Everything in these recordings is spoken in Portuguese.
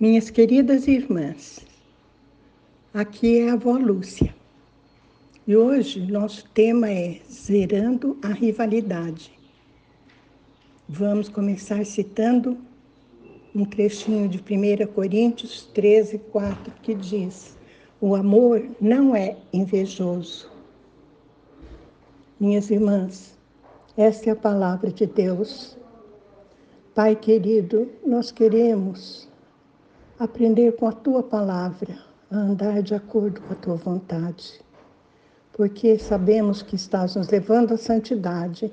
Minhas queridas irmãs, aqui é a avó Lúcia. E hoje nosso tema é Zerando a Rivalidade. Vamos começar citando um trechinho de 1 Coríntios 13, 4, que diz: O amor não é invejoso. Minhas irmãs, esta é a palavra de Deus. Pai querido, nós queremos aprender com a tua palavra, a andar de acordo com a tua vontade, porque sabemos que estás nos levando à santidade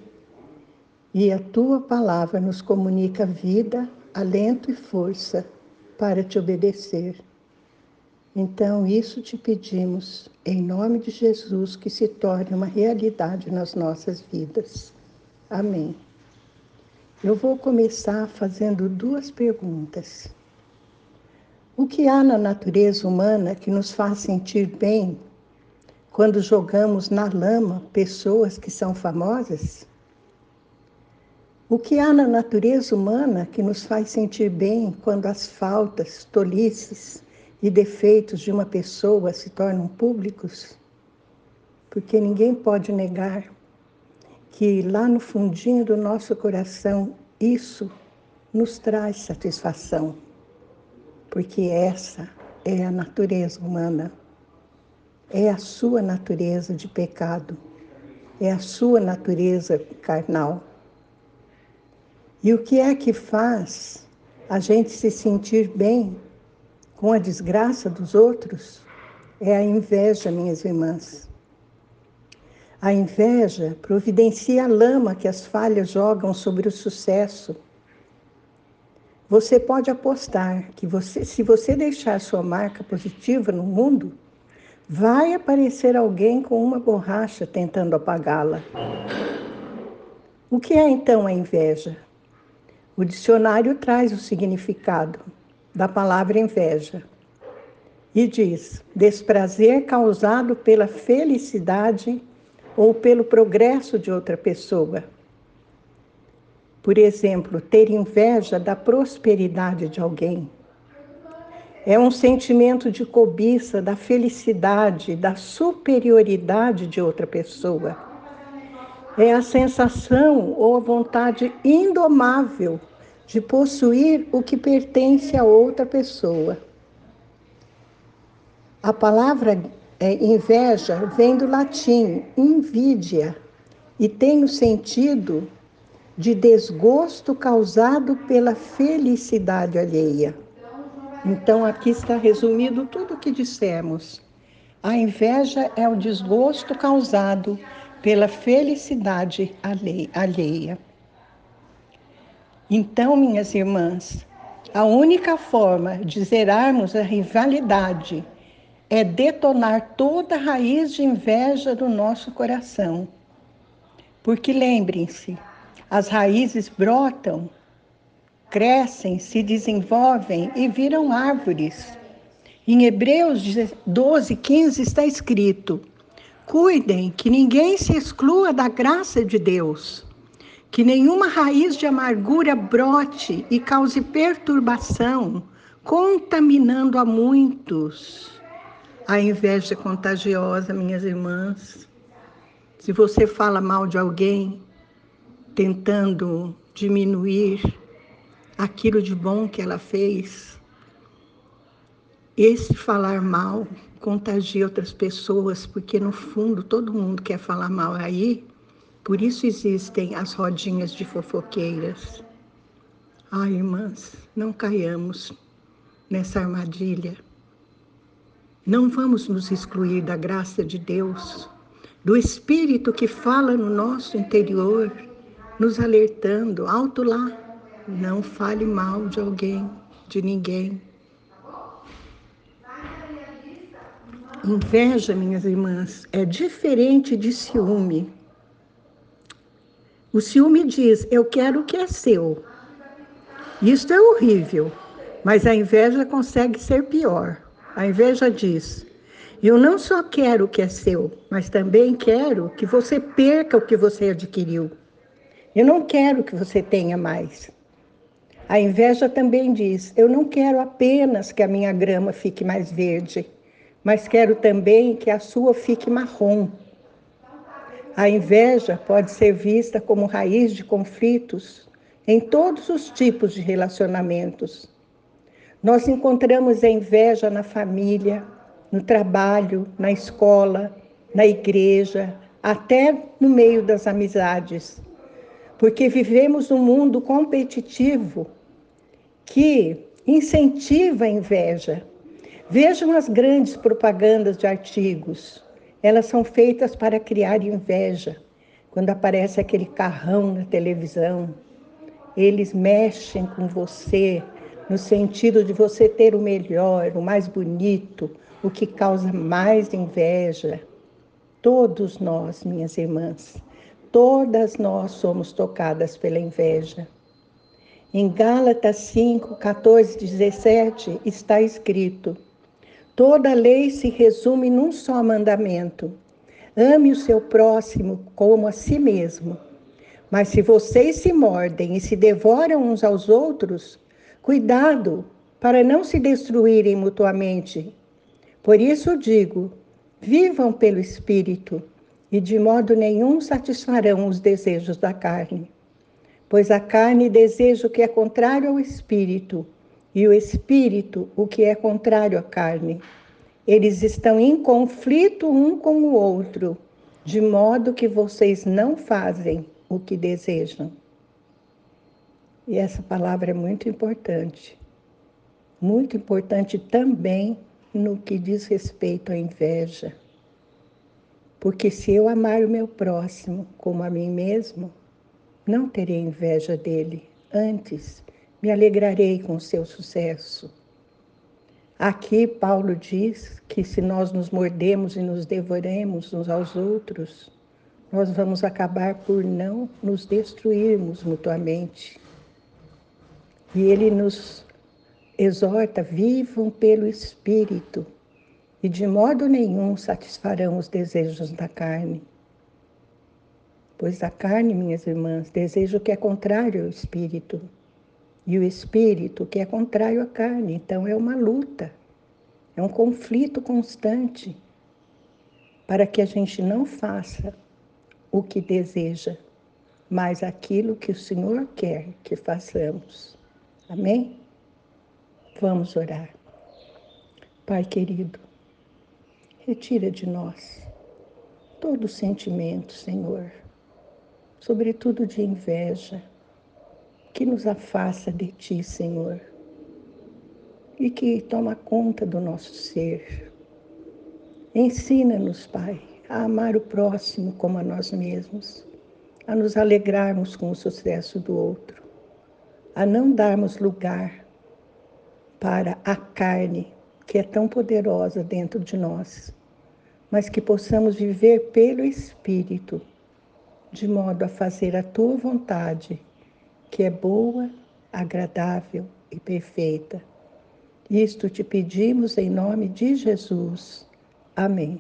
e a tua palavra nos comunica vida, alento e força para te obedecer. Então, isso te pedimos, em nome de Jesus, que se torne uma realidade nas nossas vidas. Amém. Eu vou começar fazendo duas perguntas. O que há na natureza humana que nos faz sentir bem quando jogamos na lama pessoas que são famosas? O que há na natureza humana que nos faz sentir bem quando as faltas, tolices e defeitos de uma pessoa se tornam públicos? Porque ninguém pode negar que lá no fundinho do nosso coração isso nos traz satisfação porque essa é a natureza humana, é a sua natureza de pecado, é a sua natureza carnal. E o que é que faz a gente se sentir bem com a desgraça dos outros? É a inveja, minhas irmãs. A inveja providencia a lama que as falhas jogam sobre o sucesso você pode apostar que você, se você deixar sua marca positiva no mundo, vai aparecer alguém com uma borracha tentando apagá-la. O que é então a inveja? O dicionário traz o significado da palavra inveja e diz: desprazer causado pela felicidade ou pelo progresso de outra pessoa por exemplo, ter inveja da prosperidade de alguém. É um sentimento de cobiça da felicidade, da superioridade de outra pessoa. É a sensação ou a vontade indomável de possuir o que pertence a outra pessoa. A palavra é, inveja vem do latim invidia e tem o sentido de desgosto causado pela felicidade alheia. Então, aqui está resumido tudo o que dissemos. A inveja é o desgosto causado pela felicidade alheia. Então, minhas irmãs, a única forma de zerarmos a rivalidade é detonar toda a raiz de inveja do nosso coração. Porque lembrem-se, as raízes brotam, crescem, se desenvolvem e viram árvores. Em Hebreus 12, 15 está escrito: Cuidem que ninguém se exclua da graça de Deus, que nenhuma raiz de amargura brote e cause perturbação, contaminando a muitos. A inveja é contagiosa, minhas irmãs. Se você fala mal de alguém, tentando diminuir aquilo de bom que ela fez. Esse falar mal contagia outras pessoas, porque no fundo todo mundo quer falar mal aí, por isso existem as rodinhas de fofoqueiras. Ai, irmãs, não caiamos nessa armadilha. Não vamos nos excluir da graça de Deus, do Espírito que fala no nosso interior nos alertando, alto lá, não fale mal de alguém, de ninguém. Inveja, minhas irmãs, é diferente de ciúme. O ciúme diz: Eu quero o que é seu. Isto é horrível, mas a inveja consegue ser pior. A inveja diz: Eu não só quero o que é seu, mas também quero que você perca o que você adquiriu. Eu não quero que você tenha mais. A inveja também diz: eu não quero apenas que a minha grama fique mais verde, mas quero também que a sua fique marrom. A inveja pode ser vista como raiz de conflitos em todos os tipos de relacionamentos. Nós encontramos a inveja na família, no trabalho, na escola, na igreja, até no meio das amizades. Porque vivemos num mundo competitivo que incentiva a inveja. Vejam as grandes propagandas de artigos. Elas são feitas para criar inveja. Quando aparece aquele carrão na televisão, eles mexem com você no sentido de você ter o melhor, o mais bonito, o que causa mais inveja. Todos nós, minhas irmãs, todas nós somos tocadas pela inveja. Em Gálatas 5, 14, 17 está escrito: Toda lei se resume num só mandamento: ame o seu próximo como a si mesmo. Mas se vocês se mordem e se devoram uns aos outros, cuidado para não se destruírem mutuamente. Por isso digo: vivam pelo Espírito, e de modo nenhum satisfarão os desejos da carne. Pois a carne deseja o que é contrário ao Espírito, e o Espírito o que é contrário à carne. Eles estão em conflito um com o outro, de modo que vocês não fazem o que desejam. E essa palavra é muito importante. Muito importante também no que diz respeito à inveja. Porque se eu amar o meu próximo como a mim mesmo, não terei inveja dele. Antes, me alegrarei com o seu sucesso. Aqui, Paulo diz que se nós nos mordemos e nos devoremos uns aos outros, nós vamos acabar por não nos destruirmos mutuamente. E ele nos exorta: vivam pelo Espírito, e de modo nenhum satisfarão os desejos da carne. Pois a carne, minhas irmãs, deseja o que é contrário ao Espírito, e o Espírito que é contrário à carne. Então é uma luta, é um conflito constante para que a gente não faça o que deseja, mas aquilo que o Senhor quer que façamos. Amém? Vamos orar. Pai querido, retira de nós todo sentimento, Senhor, sobretudo de inveja, que nos afasta de Ti, Senhor, e que toma conta do nosso ser. Ensina-nos, Pai, a amar o próximo como a nós mesmos, a nos alegrarmos com o sucesso do outro, a não darmos lugar para a carne que é tão poderosa dentro de nós, mas que possamos viver pelo Espírito, de modo a fazer a tua vontade, que é boa, agradável e perfeita. Isto te pedimos em nome de Jesus. Amém.